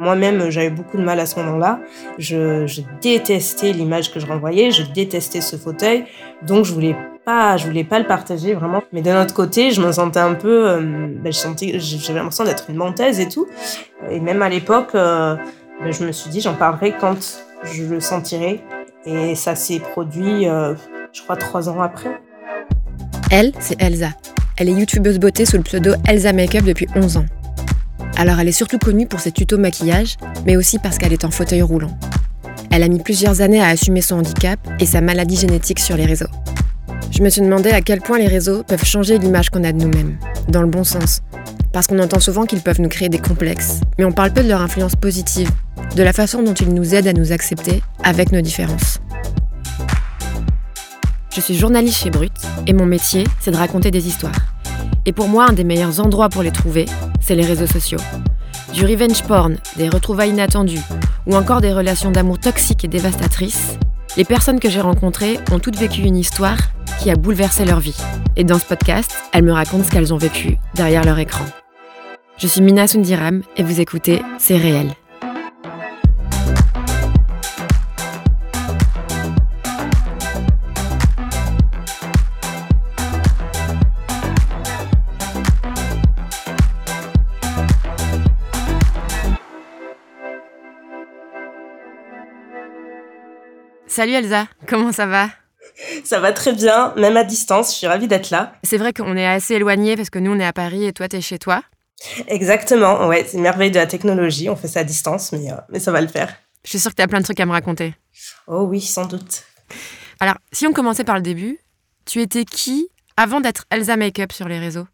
Moi-même, j'avais beaucoup de mal à ce moment-là. Je, détestais l'image que je renvoyais, je détestais ce fauteuil, donc je voulais pas, je voulais pas le partager vraiment. Mais d'un autre côté, je me sentais un peu, euh, ben, je sentais, j'avais l'impression d'être une menteuse et tout. Et même à l'époque, euh, ben, je me suis dit, j'en parlerai quand je le sentirai. Et ça s'est produit, euh, je crois, trois ans après. Elle, c'est Elsa. Elle est youtubeuse beauté sous le pseudo Elsa Makeup depuis 11 ans. Alors elle est surtout connue pour ses tutos maquillage, mais aussi parce qu'elle est en fauteuil roulant. Elle a mis plusieurs années à assumer son handicap et sa maladie génétique sur les réseaux. Je me suis demandé à quel point les réseaux peuvent changer l'image qu'on a de nous-mêmes, dans le bon sens. Parce qu'on entend souvent qu'ils peuvent nous créer des complexes, mais on parle peu de leur influence positive, de la façon dont ils nous aident à nous accepter avec nos différences. Je suis journaliste chez Brut et mon métier, c'est de raconter des histoires. Et pour moi, un des meilleurs endroits pour les trouver, c'est les réseaux sociaux. Du revenge porn, des retrouvailles inattendues, ou encore des relations d'amour toxiques et dévastatrices, les personnes que j'ai rencontrées ont toutes vécu une histoire qui a bouleversé leur vie. Et dans ce podcast, elles me racontent ce qu'elles ont vécu derrière leur écran. Je suis Mina Sundiram et vous écoutez C'est réel. Salut Elsa, comment ça va? Ça va très bien, même à distance, je suis ravie d'être là. C'est vrai qu'on est assez éloignés parce que nous on est à Paris et toi t'es chez toi. Exactement, ouais, c'est une merveille de la technologie, on fait ça à distance, mais, euh, mais ça va le faire. Je suis sûre que tu as plein de trucs à me raconter. Oh oui, sans doute. Alors, si on commençait par le début, tu étais qui avant d'être Elsa Makeup sur les réseaux?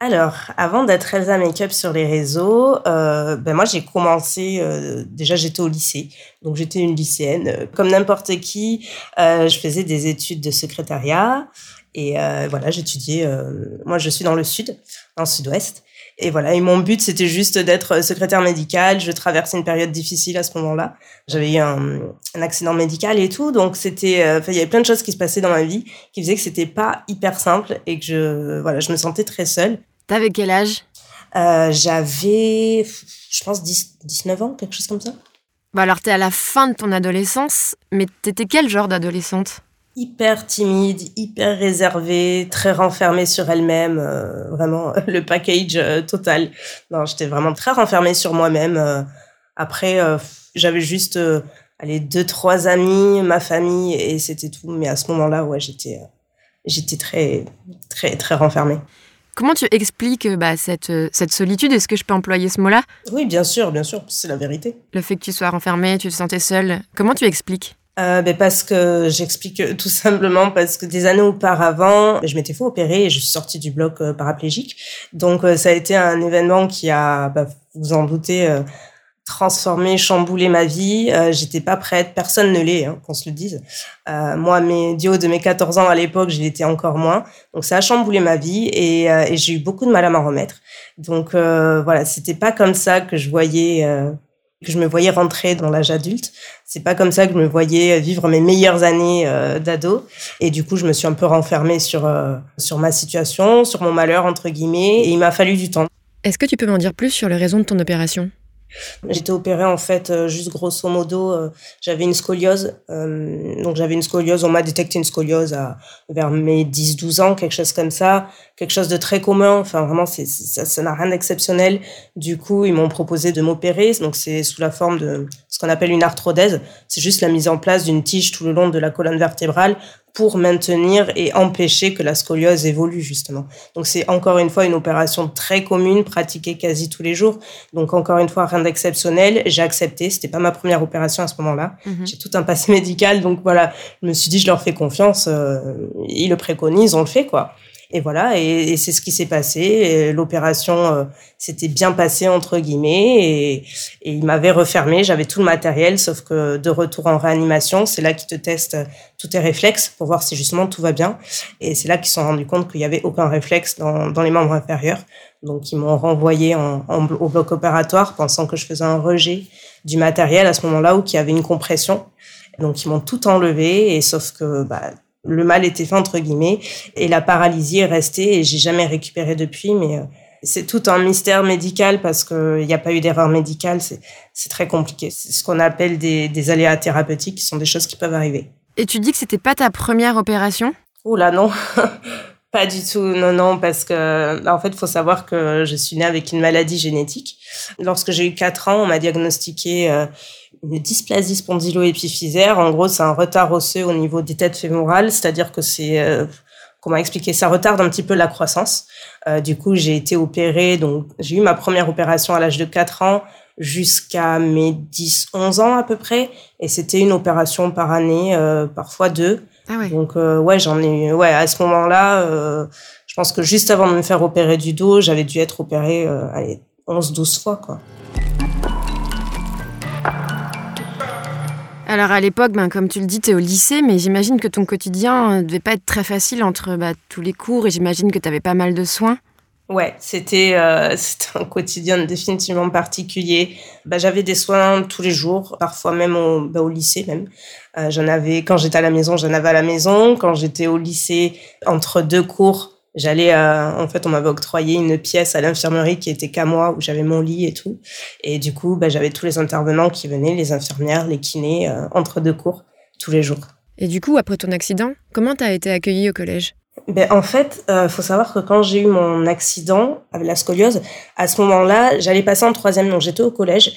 Alors, avant d'être Elsa Makeup sur les réseaux, euh, ben moi j'ai commencé, euh, déjà j'étais au lycée, donc j'étais une lycéenne. Euh, comme n'importe qui, euh, je faisais des études de secrétariat et euh, voilà, j'étudiais, moi je suis dans le sud, dans le sud-ouest. Et voilà, et mon but c'était juste d'être secrétaire médicale. Je traversais une période difficile à ce moment-là. J'avais eu un, accident médical et tout, donc c'était, il y avait plein de choses qui se passaient dans ma vie qui faisaient que c'était pas hyper simple et que je, voilà, je me sentais très seule. T'avais quel âge? Euh, J'avais, je pense, 10, 19 ans, quelque chose comme ça. Bah alors, t'es à la fin de ton adolescence, mais t'étais quel genre d'adolescente? Hyper timide, hyper réservée, très renfermée sur elle-même, euh, vraiment le package euh, total. Non, j'étais vraiment très renfermée sur moi-même. Après, j'avais juste, allez, deux, trois amis, ma famille, et c'était tout. Mais à ce moment-là, ouais, j'étais, j'étais très, très, très renfermée. Comment tu expliques bah, cette, cette solitude? Est-ce que je peux employer ce mot-là? Oui, bien sûr, bien sûr, c'est la vérité. Le fait que tu sois renfermée, tu te sentais seule, comment tu expliques? Euh, ben parce que j'explique tout simplement parce que des années auparavant, je m'étais fait opérer et je suis sortie du bloc euh, paraplégique. Donc euh, ça a été un événement qui a, bah, vous en doutez, euh, transformé, chamboulé ma vie. Euh, J'étais pas prête, personne ne l'est, hein, qu'on se le dise. Euh, moi, mes Dio de mes 14 ans à l'époque, je l'étais encore moins. Donc ça a chamboulé ma vie et, euh, j'ai eu beaucoup de mal à m'en remettre. Donc voilà, c'était pas comme ça que je voyais que je me voyais rentrer dans l'âge adulte. C'est pas comme ça que je me voyais vivre mes meilleures années d'ado. Et du coup, je me suis un peu renfermée sur sur ma situation, sur mon malheur entre guillemets. Et il m'a fallu du temps. Est-ce que tu peux m'en dire plus sur les raisons de ton opération? J'étais opérée en fait euh, juste grosso modo, euh, j'avais une scoliose. Euh, donc j'avais une scoliose, on m'a détecté une scoliose à, vers mes 10-12 ans, quelque chose comme ça, quelque chose de très commun. Enfin vraiment, c'est, ça, ça n'a rien d'exceptionnel. Du coup, ils m'ont proposé de m'opérer. Donc c'est sous la forme de ce qu'on appelle une arthrodèse. C'est juste la mise en place d'une tige tout le long de la colonne vertébrale pour maintenir et empêcher que la scoliose évolue justement. Donc c'est encore une fois une opération très commune, pratiquée quasi tous les jours. Donc encore une fois rien d'exceptionnel. J'ai accepté. C'était pas ma première opération à ce moment-là. Mhm. J'ai tout un passé médical, donc voilà. Je me suis dit je leur fais confiance. Euh, ils le préconisent, on le fait quoi. Et voilà, et, et c'est ce qui s'est passé. L'opération euh, s'était bien passée entre guillemets, et, et il m'avait refermé. J'avais tout le matériel, sauf que de retour en réanimation, c'est là qu'ils te testent tous tes réflexes pour voir si justement tout va bien. Et c'est là qu'ils se sont rendus compte qu'il y avait aucun réflexe dans, dans les membres inférieurs. Donc ils m'ont renvoyé en, en, au bloc opératoire, pensant que je faisais un rejet du matériel à ce moment-là ou qu'il y avait une compression. Donc ils m'ont tout enlevé, et sauf que bah, le mal était fait entre guillemets et la paralysie est restée et j'ai jamais récupéré depuis mais C'est tout un mystère médical parce qu'il n'y a pas eu d'erreur médicale. C'est très compliqué. C'est ce qu'on appelle des, des, aléas thérapeutiques qui sont des choses qui peuvent arriver. Et tu dis que c'était pas ta première opération? Oula, non. pas du tout. Non, non, parce que, en fait, il faut savoir que je suis née avec une maladie génétique. Lorsque j'ai eu 4 ans, on m'a diagnostiqué euh, une dysplasie spondylo-épiphysaire. En gros, c'est un retard osseux au niveau des têtes fémorales, c'est-à-dire que c'est euh, comment expliquer ça retarde un petit peu la croissance. Euh, du coup, j'ai été opérée, donc j'ai eu ma première opération à l'âge de 4 ans jusqu'à mes 10 11 ans à peu près et c'était une opération par année euh, parfois deux. Ah ouais. Donc euh, ouais, j'en ai ouais, à ce moment-là euh, je pense que juste avant de me faire opérer du dos, j'avais dû être opérée euh, allez, 11 12 fois quoi. Alors à l'époque, ben, comme tu le dis, tu es au lycée, mais j'imagine que ton quotidien ne devait pas être très facile entre bah, tous les cours et j'imagine que tu avais pas mal de soins. Ouais, c'était euh, un quotidien définitivement particulier. Bah, j'avais des soins tous les jours, parfois même au, bah, au lycée même. Euh, j'en avais quand j'étais à la maison, j'en avais à la maison. Quand j'étais au lycée, entre deux cours, J'allais, en fait, on m'avait octroyé une pièce à l'infirmerie qui était qu'à moi, où j'avais mon lit et tout. Et du coup, bah, j'avais tous les intervenants qui venaient, les infirmières, les kinés, euh, entre deux cours, tous les jours. Et du coup, après ton accident, comment tu as été accueillie au collège? Ben, en fait, euh, faut savoir que quand j'ai eu mon accident avec la scoliose, à ce moment-là, j'allais passer en troisième, donc j'étais au collège.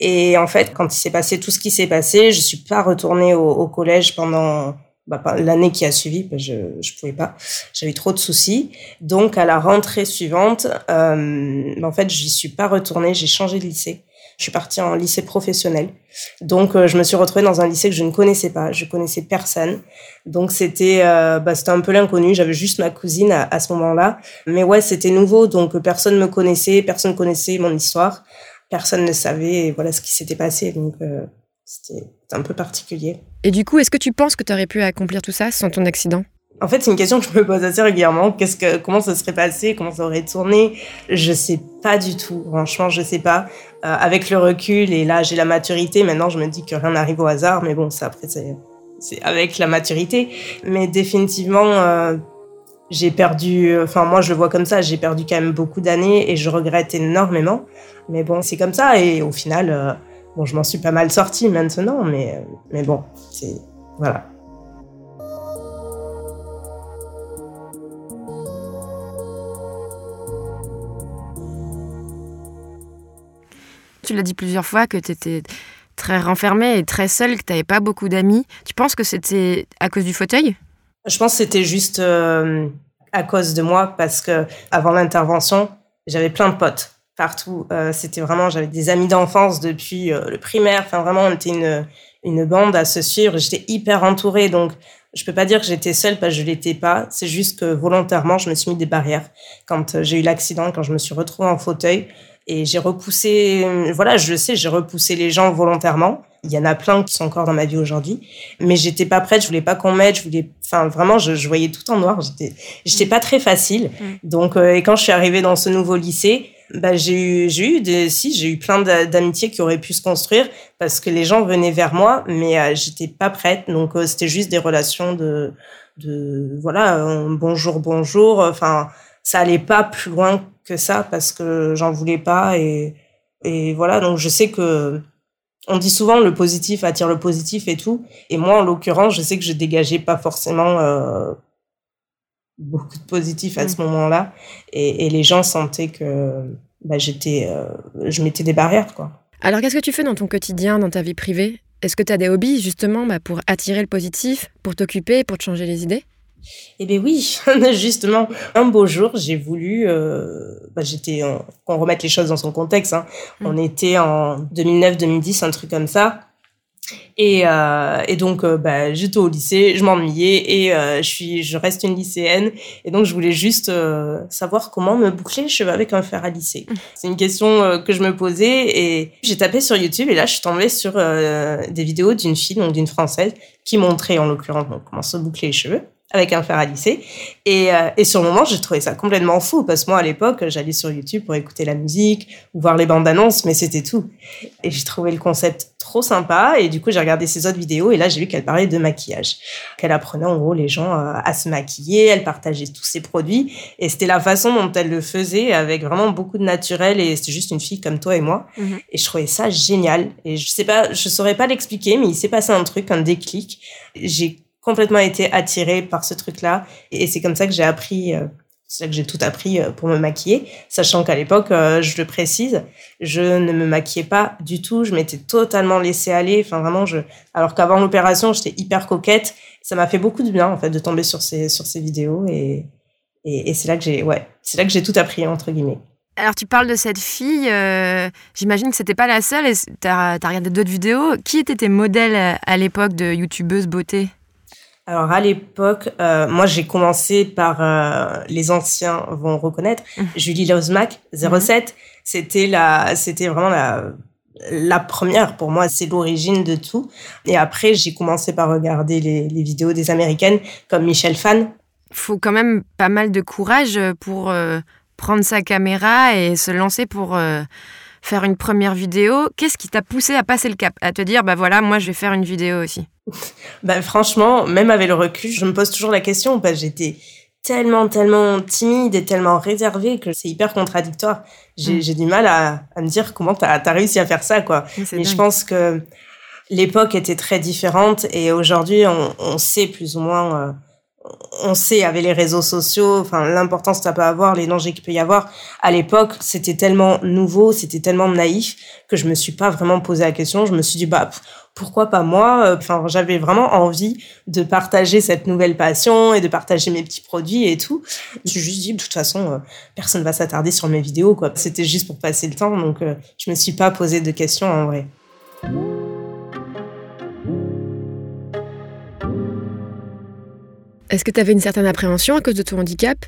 Et en fait, quand il s'est passé tout ce qui s'est passé, je suis pas retournée au, collège pendant bah, l'année qui a suivi, bah, je je pouvais pas, j'avais trop de soucis. Donc à la rentrée suivante, euh, en fait, j'y suis pas retournée, j'ai changé de lycée. Je suis partie en lycée professionnel. Donc euh, je me suis retrouvée dans un lycée que je ne connaissais pas, je connaissais personne. Donc c'était euh, bah, c'était un peu l'inconnu, j'avais juste ma cousine à, ce moment-là. Mais ouais, c'était nouveau, donc personne me connaissait, personne connaissait mon histoire, personne ne savait voilà ce qui s'était passé. Donc euh, c'était un peu particulier. Et du coup, est-ce que tu penses que tu aurais pu accomplir tout ça sans ton accident? En fait, c'est une question que je me pose assez régulièrement. Qu'est-ce que, comment ça serait passé? Comment ça aurait tourné? Je sais pas du tout. Franchement, je sais pas. Euh, avec le recul et là, j'ai la maturité. Maintenant, je me dis que rien n'arrive au hasard. Mais bon, ça après, c'est, avec la maturité. Mais définitivement, euh, j'ai perdu. Enfin, moi, je le vois comme ça. J'ai perdu quand même beaucoup d'années et je regrette énormément. Mais bon, c'est comme ça. Et au final. Euh, Bon, je m'en suis pas mal sortie maintenant, mais, mais bon, c'est. Voilà. Tu l'as dit plusieurs fois que tu étais très renfermée et très seule, que tu n'avais pas beaucoup d'amis. Tu penses que c'était à cause du fauteuil? Je pense que c'était juste euh, à cause de moi, parce que avant l'intervention, j'avais plein de potes partout. Euh, c'était vraiment, j'avais des amis d'enfance depuis euh, le primaire. Enfin, vraiment, on était une, une bande à se suivre. J'étais hyper entourée. Donc, je peux pas dire que j'étais seule parce que je l'étais pas. C'est juste que volontairement, je me suis mis des barrières. Quand j'ai eu l'accident, quand je me suis retrouvée en fauteuil et j'ai repoussé, voilà, je le sais, j'ai repoussé les gens volontairement. Il y en a plein qui sont encore dans ma vie aujourd'hui, mais j'étais pas prête, je voulais pas qu'on m'aide, je voulais, enfin vraiment, je, je, voyais tout en noir. J'étais, j'étais pas très facile. Mmh. Donc, euh, et quand je suis arrivée dans ce nouveau lycée, bah, j'ai eu, j'ai eu des, si, j'ai eu plein d'amitiés qui auraient pu se construire parce que les gens venaient vers moi, mais euh, j'étais pas prête. Donc, euh, c'était juste des relations de, de, voilà, euh, bonjour, bonjour. Enfin, ça allait pas plus loin que ça parce que j'en voulais pas et, et voilà. Donc, je sais que, on dit souvent le positif attire le positif et tout. Et moi, en l'occurrence, je sais que je dégageais pas forcément, euh, beaucoup de positifs à ce mmh. moment-là. Et, et, les gens sentaient que bah, j'étais, euh, je mettais des barrières. Quoi. Alors, qu'est-ce que tu fais dans ton quotidien, dans ta vie privée? Est-ce que tu as des hobbies, justement, bah, pour attirer le positif, pour t'occuper, pour te changer les idées? Eh bien oui, justement, un beau jour, j'ai voulu, euh, bah, j'étais, qu'on remette les choses dans son contexte, hein. mmh. on était en 2009-2010, un truc comme ça, et, euh, et donc, euh, bah, j'étais au lycée, je m'ennuyais et euh, je suis, je reste une lycéenne. Et donc, je voulais juste savoir comment me boucler les cheveux avec un fer à lisser. Mmh. C'est une question que je me posais et j'ai tapé sur YouTube et là, je suis tombée sur des vidéos d'une fille, donc d'une française, qui montrait en l'occurrence comment se boucler les cheveux avec un fer à lisser. Et, euh, et sur le moment, j'ai trouvé ça complètement fou parce que moi, à l'époque, j'allais sur YouTube pour écouter la musique ou voir les bandes annonces, mais c'était tout. Et j'ai trouvé le concept trop sympa. Et du coup, j'ai regardé ses autres vidéos et là, j'ai vu qu'elle parlait de maquillage, qu'elle apprenait en gros les gens euh, à se maquiller, elle partageait tous ses produits et c'était la façon dont elle le faisait avec vraiment beaucoup de naturel et c'était juste une fille comme toi et moi. Mhm. Et je trouvais ça génial. Et je sais pas, je saurais pas l'expliquer, mais il s'est passé un truc, un déclic. J'ai complètement été attirée par ce truc-là. Et c'est comme ça que j'ai appris, euh, c'est que j'ai tout appris euh, pour me maquiller, sachant qu'à l'époque, euh, je le précise, je ne me maquillais pas du tout, je m'étais totalement laissée aller. Enfin, vraiment, je, alors qu'avant l'opération, j'étais hyper coquette. Ça m'a fait beaucoup de bien, en fait, de tomber sur ces, sur ces vidéos et, et, c'est là que j'ai, ouais, c'est là que j'ai tout appris, entre guillemets. Alors tu parles de cette fille, j'imagine que c'était pas la seule et tu as, as, regardé d'autres vidéos. Qui étaient tes modèles à l'époque de youtubeuse beauté? Alors à l'époque, euh, moi j'ai commencé par euh, les anciens vont reconnaître mmh. Julie Lozmac 07. Mmh. C'était la, c'était vraiment la la première pour moi, c'est l'origine de tout. Et après j'ai commencé par regarder les, les, vidéos des américaines comme Michelle Fan. Faut quand même pas mal de courage pour euh, prendre sa caméra et se lancer pour faire une première vidéo. Qu'est-ce qui t'a poussé à passer le cap, à te dire bah voilà moi je vais faire une vidéo aussi. Ben franchement, même avec le recul, je me pose toujours la question parce que j'étais tellement, tellement timide et tellement réservée que c'est hyper contradictoire. J'ai mm. du mal à, à, me dire comment tu as, réussi à faire ça, quoi. Mais je pense que l'époque était très différente et aujourd'hui, on, on, sait plus ou moins, euh, on sait avec les réseaux sociaux, enfin, l'importance que ça peut avoir, les dangers qu'il peut y avoir. À l'époque, c'était tellement nouveau, c'était tellement naïf que je me suis pas vraiment posé la question. Je me suis dit, bah, pourquoi pas moi euh, Enfin, j'avais vraiment envie de partager cette nouvelle passion et de partager mes petits produits et tout. Suis juste dit, de toute façon, euh, personne va s'attarder sur mes vidéos, quoi. C'était juste pour passer le temps, donc euh, je me suis pas posé de questions en vrai. Est-ce que tu avais une certaine appréhension à cause de ton handicap?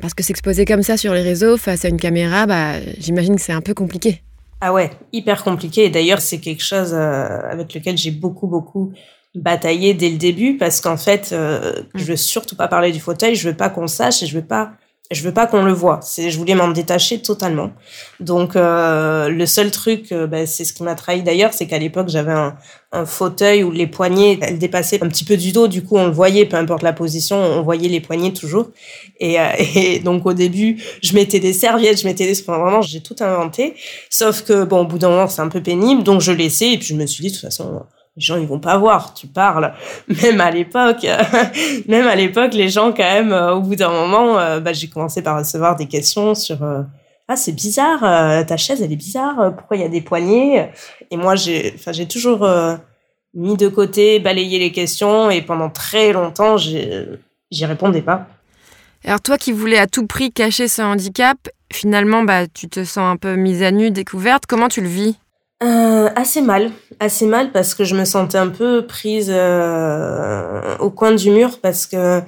Parce que s'exposer comme ça sur les réseaux face à une caméra, bah, j'imagine que c'est un peu compliqué. Ah ouais, hyper compliqué. Et d'ailleurs, c'est quelque chose euh, avec lequel j'ai beaucoup, beaucoup bataillé dès le début parce qu'en fait, euh, mm. je veux surtout pas parler du fauteuil, je veux pas qu'on sache et je veux pas je veux pas qu'on le voit. C'est, je voulais m'en détacher totalement. Donc euh, le seul truc, euh, bah, c'est ce qui m'a trahi d'ailleurs, c'est qu'à l'époque j'avais un, un, fauteuil où les poignets elles dépassaient un petit peu du dos. Du coup on le voyait, peu importe la position, on voyait les poignets toujours. Et, euh, et donc au début je mettais des serviettes, je mettais des, enfin, vraiment j'ai tout inventé. Sauf que bon au bout d'un moment c'est un peu pénible, donc je laissais et puis je me suis dit de toute façon les gens ils vont pas voir tu parles. Même à l'époque même à l'époque les gens quand même euh, au bout d'un moment euh, bah, j'ai commencé par recevoir des questions sur euh, ah c'est bizarre ta chaise elle est bizarre pourquoi il y a des poignées? Et moi j'ai enfin j'ai toujours mis de côté balayé les questions et pendant très longtemps j'y répondais pas. Alors toi qui voulais à tout prix cacher ce handicap finalement bah tu te sens un peu mise à nu découverte. Comment tu le vis? Euh, assez mal, assez mal parce que je me sentais un peu prise euh, au coin du mur parce que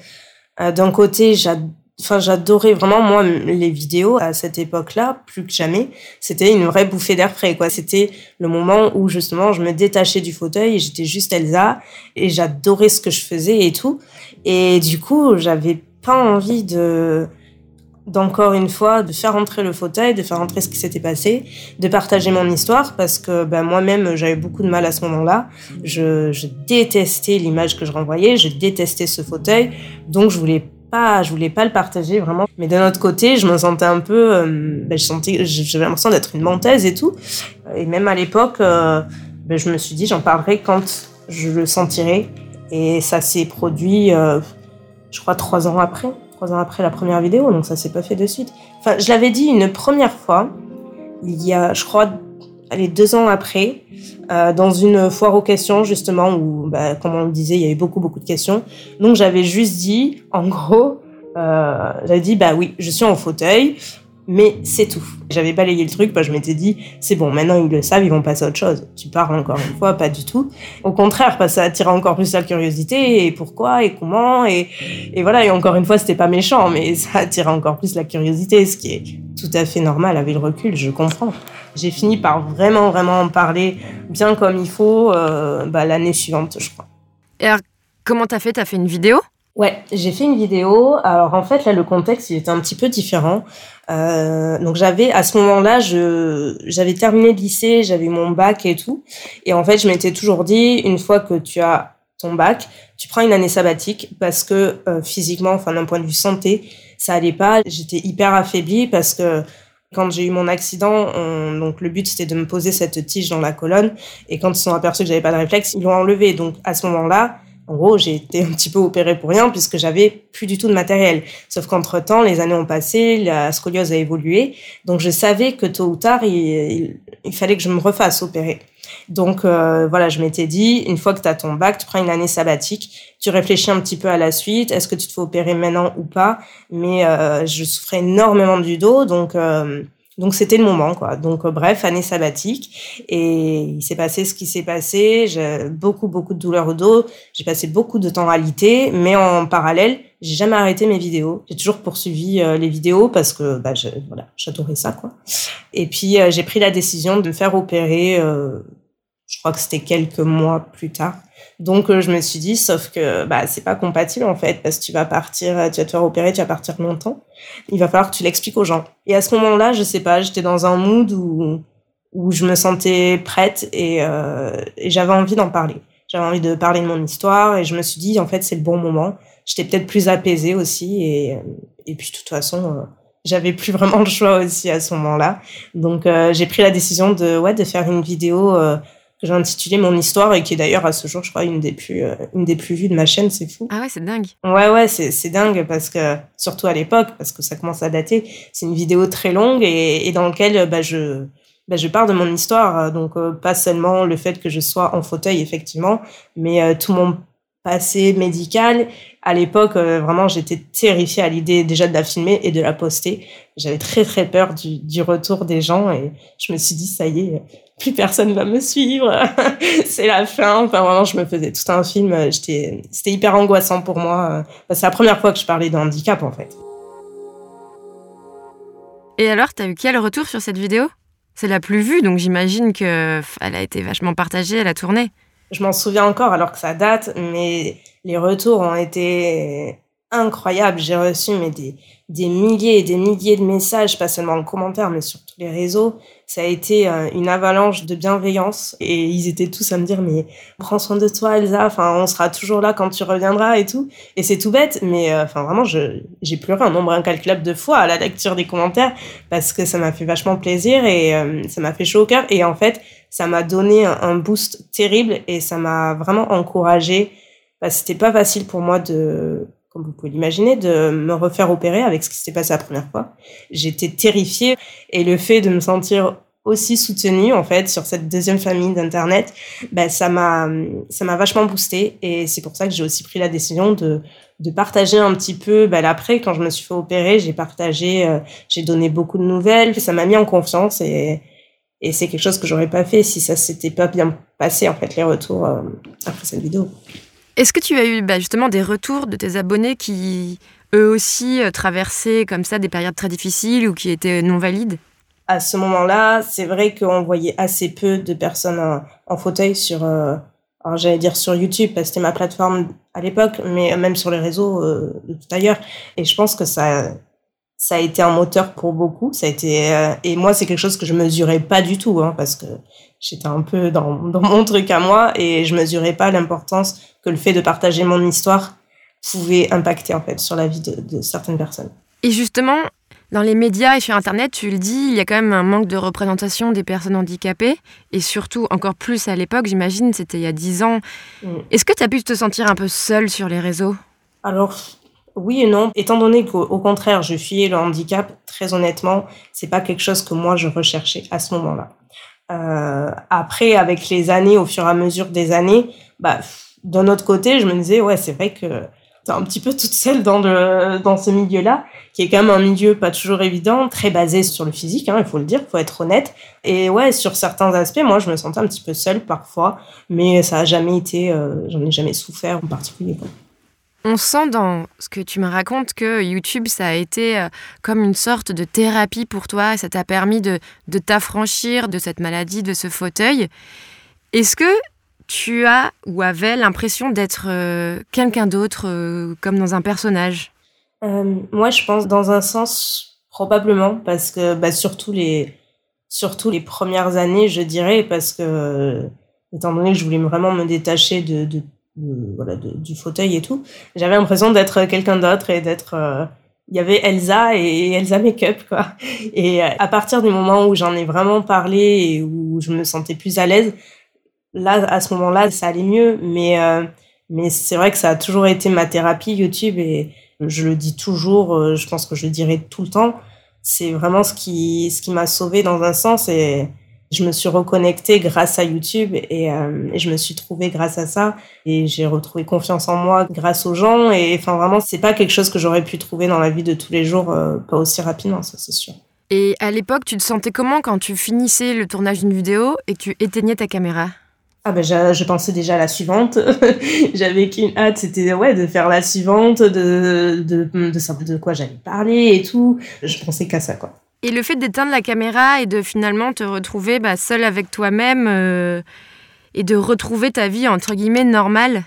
euh, d'un côté j'adorais vraiment moi les vidéos à cette époque-là plus que jamais. C'était une vraie bouffée d'air frais quoi. C'était le moment où justement je me détachais du fauteuil et j'étais juste Elsa et j'adorais ce que je faisais et tout. Et du coup j'avais pas envie de d'encore une fois de faire rentrer le fauteuil, de faire rentrer ce qui s'était passé, de partager mon histoire parce que ben, moi-même j'avais beaucoup de mal à ce moment-là. Je, je détestais l'image que je renvoyais, je détestais ce fauteuil, donc je voulais pas, je voulais pas le partager vraiment. Mais d'un autre côté, je me sentais un peu, ben, je sentais, j'avais l'impression d'être une menteuse et tout. Et même à l'époque, ben, je me suis dit j'en parlerai quand je le sentirai. Et ça s'est produit, euh, je crois trois ans après trois ans après la première vidéo, donc ça s'est pas fait de suite. Enfin, je l'avais dit une première fois, il y a, je crois, allez, deux ans après, euh, dans une foire aux questions, justement, où, bah, comme on le disait, il y avait beaucoup, beaucoup de questions. Donc, j'avais juste dit, en gros, euh, j'avais dit, bah oui, je suis en fauteuil, mais c'est tout. J'avais balayé le truc, bah, je m'étais dit, c'est bon, maintenant ils le savent, ils vont passer à autre chose. Tu parles encore une fois, pas du tout. Au contraire, parce ça attire encore plus la curiosité, et pourquoi, et comment, et, et voilà, et encore une fois, c'était pas méchant, mais ça attire encore plus la curiosité, ce qui est tout à fait normal avec le recul, je comprends. J'ai fini par vraiment, vraiment en parler bien comme il faut euh, bah, l'année suivante, je crois. Et alors, comment t'as fait? T'as fait une vidéo? Ouais, j'ai fait une vidéo. Alors en fait, là, le contexte, il était un petit peu différent. Euh, donc j'avais à ce moment-là, je j'avais terminé le lycée, j'avais mon bac et tout. Et en fait, je m'étais toujours dit, une fois que tu as ton bac, tu prends une année sabbatique parce que euh, physiquement, enfin d'un point de vue santé, ça allait pas. J'étais hyper affaiblie parce que quand j'ai eu mon accident, donc le but c'était de me poser cette tige dans la colonne et quand ils sont aperçus que j'avais pas de réflexe, ils l'ont enlevé. Donc à ce moment-là, en gros, j'ai été un petit peu opérée pour rien puisque j'avais plus du tout de matériel. Sauf qu'entre temps, les années ont passé, la scoliose a évolué. Donc, je savais que tôt ou tard, il, fallait que je me refasse opérer. Donc, euh, voilà, je m'étais dit, une fois que tu as ton bac, tu prends une année sabbatique, tu réfléchis un petit peu à la suite. Est-ce que tu te fais opérer maintenant ou pas? Mais euh, je souffrais énormément du dos. Donc, euh, donc c'était le moment, quoi. Donc euh, bref, année sabbatique. Et il s'est passé ce qui s'est passé. J'ai beaucoup, beaucoup de douleurs au dos. J'ai passé beaucoup de temps à l'ité, mais en parallèle, j'ai jamais arrêté mes vidéos. J'ai toujours poursuivi euh, les vidéos parce que bah, je, voilà, j'adorais ça, quoi. Et puis euh, j'ai pris la décision de faire opérer. Je crois que c'était quelques mois plus tard. Donc je me suis dit, sauf que bah c'est pas compatible en fait, parce que tu vas partir, tu vas te faire opérer, tu vas partir longtemps. Il va falloir que tu l'expliques aux gens. Et à ce moment-là, je sais pas, j'étais dans un mood où où je me sentais prête et, euh, et j'avais envie d'en parler. J'avais envie de parler de mon histoire et je me suis dit en fait c'est le bon moment. J'étais peut-être plus apaisée aussi et et puis de toute façon euh, j'avais plus vraiment le choix aussi à ce moment-là. Donc euh, j'ai pris la décision de ouais de faire une vidéo euh, que j'ai intitulé Mon histoire et qui est d'ailleurs à ce jour, je crois, une des plus, euh, une des plus vues de ma chaîne, c'est fou. Ah ouais, c'est dingue. Ouais, ouais, c'est, c'est dingue parce que, surtout à l'époque, parce que ça commence à dater, c'est une vidéo très longue et, et dans laquelle, bah, je, bah, je parle de mon histoire. Donc, euh, pas seulement le fait que je sois en fauteuil, effectivement, mais euh, tout mon passé médical. À l'époque, vraiment, j'étais terrifiée à l'idée déjà de la filmer et de la poster. J'avais très, très peur du, du retour des gens et je me suis dit, ça y est, plus personne va me suivre, c'est la fin. Enfin, vraiment, je me faisais tout un film. J'étais, c'était hyper angoissant pour moi. C'est la première fois que je parlais de handicap, en fait. Et alors, t'as eu quel retour sur cette vidéo? C'est la plus vue, donc j'imagine que elle a été vachement partagée, elle a tourné. Je m'en souviens encore, alors que ça date, mais les retours ont été incroyables. J'ai reçu mais des, des milliers et des milliers de messages, pas seulement en commentaire, mais sur tous les réseaux. Ça a été euh, une avalanche de bienveillance et ils étaient tous à me dire mais prends soin de toi Elsa, enfin on sera toujours là quand tu reviendras et tout. Et c'est tout bête, mais euh, vraiment j'ai pleuré un nombre incalculable de fois à la lecture des commentaires parce que ça m'a fait vachement plaisir et euh, ça m'a fait chaud au cœur et en fait ça m'a donné un, boost terrible et ça m'a vraiment encouragé que c'était pas facile pour moi de comme vous pouvez l'imaginer, de me refaire opérer avec ce qui s'était passé la première fois. J'étais terrifiée et le fait de me sentir aussi soutenue en fait sur cette deuxième famille d'internet, bah, ça m'a ça m'a vachement boosté et c'est pour ça que j'ai aussi pris la décision de de partager un petit peu bah, après quand je me suis fait opérer, j'ai partagé euh, j'ai donné beaucoup de nouvelles, ça m'a mis en confiance et et c'est quelque chose que j'aurais pas fait si ça s'était pas bien passé en fait les retours euh, après cette vidéo. Est-ce que tu as eu bah, justement des retours de tes abonnés qui, eux aussi, euh, traversaient comme ça des périodes très difficiles ou qui étaient non valides? À ce moment-là, c'est vrai qu'on voyait assez peu de personnes en, fauteuil sur, euh, j'allais dire sur YouTube, parce que c'était ma plateforme à l'époque, mais même sur les réseaux euh, de tout ailleurs. Et je pense que ça, ça a été un moteur pour beaucoup. Ça a été, et moi, c'est quelque chose que je mesurais pas du tout, hein, parce que j'étais un peu dans, dans mon truc à moi et je mesurais pas l'importance que le fait de partager mon histoire pouvait impacter en fait sur la vie de, certaines personnes. Et justement, dans les médias et sur Internet, tu le dis, il y a quand même un manque de représentation des personnes handicapées, et surtout encore plus à l'époque, j'imagine, c'était il y a dix ans. Mm. Est-ce que tu as pu te sentir un peu seule sur les réseaux? Alors, oui et non. Étant donné qu'au contraire, je fuyais le handicap, très honnêtement, c'est pas quelque chose que moi je recherchais à ce moment-là. Euh, après, avec les années, au fur et à mesure des années, bah, d'un autre côté, je me disais, ouais, c'est vrai que t'es un petit peu toute seule dans le dans ce milieu-là, qui est quand même un milieu pas toujours évident, très basé sur le physique, hein, il faut le dire, faut être honnête. Et ouais, sur certains aspects, moi, je me sentais un petit peu seule parfois, mais ça a jamais été, euh, j'en ai jamais souffert en particulier. Quoi. On sent dans ce que tu me racontes que YouTube, ça a été euh, comme une sorte de thérapie pour toi, ça t'a permis de, de t'affranchir de cette maladie, de ce fauteuil. Est-ce que tu as ou avais l'impression d'être euh, quelqu'un d'autre, euh, comme dans un personnage? Moi, je pense dans un sens probablement, parce que bah, surtout les surtout les premières années, je dirais, parce que étant donné que je voulais vraiment me détacher de, de, voilà du fauteuil et tout, j'avais l'impression d'être quelqu'un d'autre et d'être il y avait Elsa et Elsa Makeup quoi. Et à partir du moment où j'en ai vraiment parlé et où je me sentais plus à l'aise, là à ce moment-là ça allait mieux. Mais euh, mais c'est vrai que ça a toujours été ma thérapie YouTube et je le dis toujours. Euh, je pense que je le dirai tout le temps. C'est vraiment ce qui ce qui m'a sauvé dans un sens et je me suis reconnectée grâce à YouTube et, euh, et je me suis trouvée grâce à ça et j'ai retrouvé confiance en moi grâce aux gens et enfin vraiment c'est pas quelque chose que j'aurais pu trouver dans la vie de tous les jours euh, pas aussi rapidement ça c'est sûr. Et à l'époque tu te sentais comment quand tu finissais le tournage d'une vidéo et que tu éteignais ta caméra? Ah ben je, pensais déjà à la suivante. J'avais qu'une hâte, c'était ouais de faire la suivante, de de de, de, de quoi j'allais parler et tout. Je pensais qu'à ça quoi. Et le fait d'éteindre la caméra et de finalement te retrouver bah, seul avec toi-même euh, et de retrouver ta vie entre guillemets normale,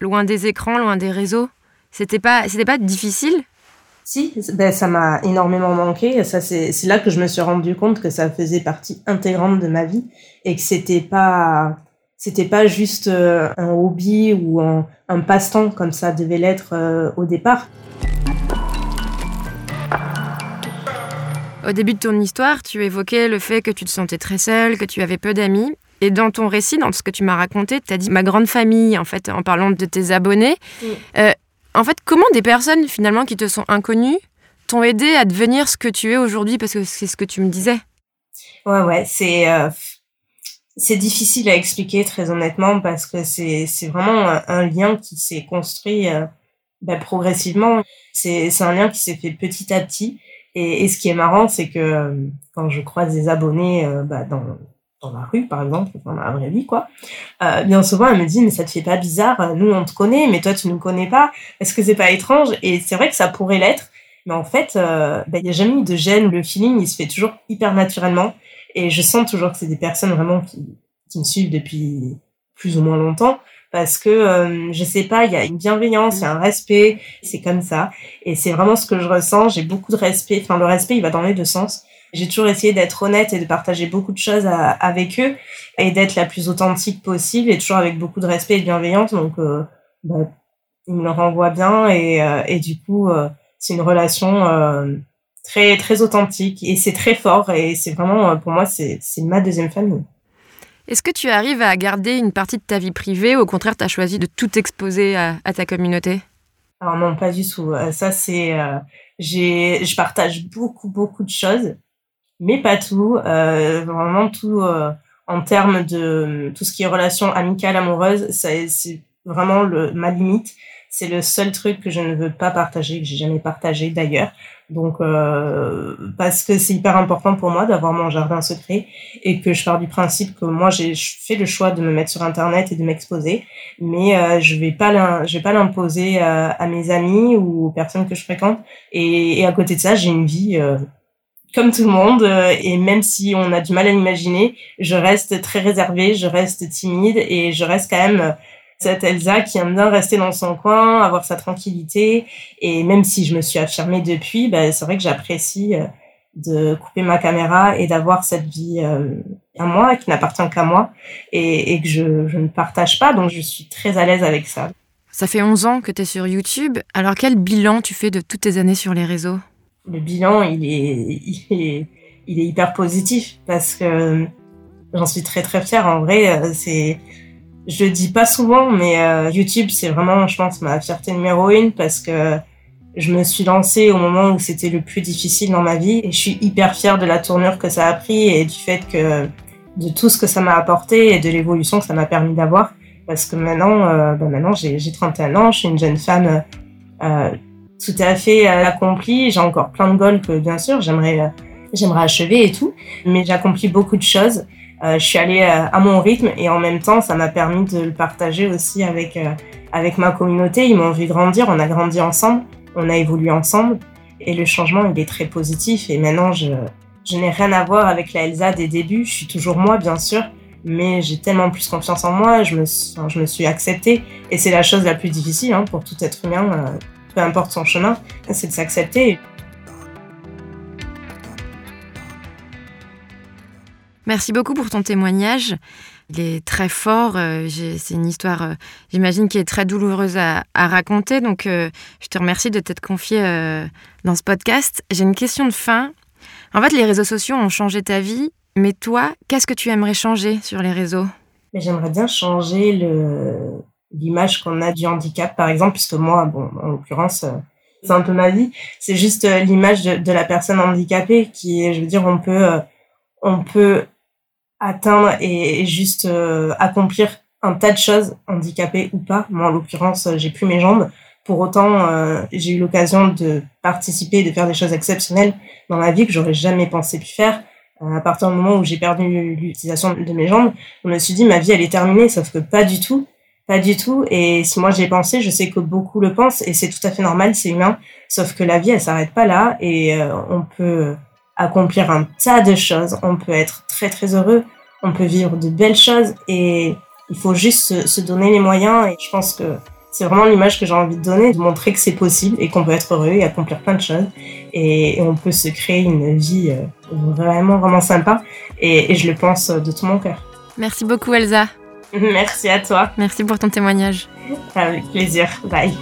loin des écrans, loin des réseaux, c'était pas, c'était pas difficile? Si, ben, ça m'a énormément manqué. Ça, c'est, là que je me suis rendu compte que ça faisait partie intégrante de ma vie et que c'était pas, c'était pas juste euh, un hobby ou un, un passe-temps comme ça devait l'être euh, au départ. Au début de ton histoire, tu évoquais le fait que tu te sentais très seule, que tu avais peu d'amis. Et dans ton récit, dans ce que tu m'as raconté, tu as dit ma grande famille, en fait, en parlant de tes abonnés. Euh, en fait, comment des personnes, finalement, qui te sont inconnues, t'ont aidé à devenir ce que tu es aujourd'hui? Parce que c'est ce que tu me disais. Ouais, ouais, c'est. Euh, c'est difficile à expliquer très honnêtement parce que c'est vraiment un, lien qui s'est construit euh, bah, progressivement. C'est un lien qui s'est fait petit à petit et, ce qui est marrant, c'est que euh, quand je croise des abonnés euh, bah, dans, dans la rue, par exemple, dans la vraie vie, quoi, euh, bien souvent, elle me dit, mais ça te fait pas bizarre, nous, on te connaît, mais toi, tu nous connais pas, est-ce que c'est pas étrange? Et c'est vrai que ça pourrait l'être, mais en fait, euh, bah, il y a jamais eu de gêne, le feeling, il se fait toujours hyper naturellement, et je sens toujours que c'est des personnes vraiment qui, qui me suivent depuis plus ou moins longtemps, parce que euh, je sais pas, il y a une bienveillance, il y a un respect, c'est comme ça et c'est vraiment ce que je ressens, j'ai beaucoup de respect, enfin le respect il va dans les deux sens. J'ai toujours essayé d'être honnête et de partager beaucoup de choses avec eux et d'être la plus authentique possible et toujours avec beaucoup de respect et de bienveillance donc euh, bah, ils me le renvoient bien et, euh, et du coup euh, c'est une relation euh, très très authentique et c'est très fort et c'est vraiment pour moi c'est ma deuxième famille. Est-ce que tu arrives à garder une partie de ta vie privée ou au contraire, tu as choisi de tout exposer à, ta communauté? Alors non, pas du tout. Euh, ça, c'est... Euh, je partage beaucoup, beaucoup de choses, mais pas tout. Euh, vraiment tout en termes de tout ce qui est relation amicale, amoureuse, c'est vraiment le, ma limite. C'est le seul truc que je ne veux pas partager, que j'ai jamais partagé d'ailleurs. Donc, euh, parce que c'est hyper important pour moi d'avoir mon jardin secret et que je pars du principe que moi j'ai fait le choix de me mettre sur internet et de m'exposer, mais euh, je vais pas vais pas l'imposer à, à, mes amis ou aux personnes que je fréquente. Et, à côté de ça, j'ai une vie euh, comme tout le monde et même si on a du mal à l'imaginer, je reste très réservée, je reste timide et je reste quand même cette Elsa qui aime bien rester dans son coin, avoir sa tranquillité. Et même si je me suis affirmée depuis, bah, c'est vrai que j'apprécie euh, de couper ma caméra et d'avoir cette vie euh, à moi, qui n'appartient qu'à moi, et, que je, je, ne partage pas. Donc je suis très à l'aise avec ça. Ça fait 11 ans que tu es sur YouTube. Alors quel bilan tu fais de toutes tes années sur les réseaux? Le bilan, il est, il est, il est hyper positif parce que j'en suis très très fière. En vrai, euh, c'est je dis pas souvent, mais euh, YouTube, c'est vraiment, je pense, ma fierté numéro une parce que je me suis lancée au moment où c'était le plus difficile dans ma vie et je suis hyper fière de la tournure que ça a pris et du fait que de tout ce que ça m'a apporté et de l'évolution que ça m'a permis d'avoir parce que maintenant, euh, ben maintenant j'ai 31 ans, je suis une jeune femme euh, tout à fait accomplie, j'ai encore plein de goals que bien sûr j'aimerais j'aimerais achever et tout, mais j'ai accompli beaucoup de choses. Euh, je suis allée euh, à mon rythme et en même temps, ça m'a permis de le partager aussi avec euh, avec ma communauté. Ils m'ont vu grandir, on a grandi ensemble, on a évolué ensemble et le changement, il est très positif. Et maintenant, je je n'ai rien à voir avec la Elsa des débuts. Je suis toujours moi, bien sûr, mais j'ai tellement plus confiance en moi, je me, je me suis acceptée, et c'est la chose la plus difficile hein, pour tout être humain, peu importe son chemin, c'est de s'accepter. Merci beaucoup pour ton témoignage. Il est très fort. Euh, c'est une histoire, euh, j'imagine, qui est très douloureuse à, raconter. Donc, je te remercie de t'être confié dans ce podcast. J'ai une question de fin. En fait, les réseaux sociaux ont changé ta vie mais toi, qu'est-ce que tu aimerais changer sur les réseaux? J'aimerais bien changer l'image qu'on a du handicap, par exemple, puisque moi, bon, en l'occurrence, euh, c'est un peu ma vie. C'est juste euh, l'image de, la personne handicapée qui je veux dire, on peut, euh, on peut atteindre et, juste accomplir un tas de choses, handicapées ou pas. Moi, en l'occurrence, j'ai plus mes jambes. Pour autant, j'ai eu l'occasion de participer, de faire des choses exceptionnelles dans ma vie que j'aurais jamais pensé pu faire à partir du moment où j'ai perdu l'utilisation de mes jambes, je me suis dit ma vie elle est terminée, sauf que pas du tout, pas du tout. Et si moi j'ai pensé, je sais que beaucoup le pensent et c'est tout à fait normal, c'est humain. Sauf que la vie elle s'arrête pas là et euh, on peut accomplir un tas de choses, on peut être très très heureux, on peut vivre de belles choses et il faut juste se, se donner les moyens. Et je pense que c'est vraiment l'image que j'ai envie de donner, de montrer que c'est possible et qu'on peut être heureux et accomplir plein de choses. Et, on peut se créer une vie euh, vraiment, vraiment sympa. Et, je le pense de tout mon cœur. Merci beaucoup, Elsa. Merci à toi. Merci pour ton témoignage. Avec plaisir. Bye.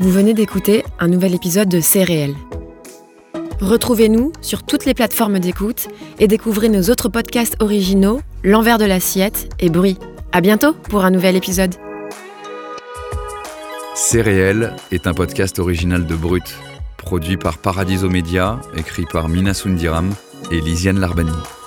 Vous venez d'écouter un nouvel épisode de C'est réel. Retrouvez-nous sur toutes les plateformes d'écoute et découvrez nos autres podcasts originaux, L'envers de l'assiette et Bruit. À bientôt pour un nouvel épisode. C'est est un podcast original de Brut, produit par Paradiso Media, écrit par Mina Sundiram et Lisiane Larbani.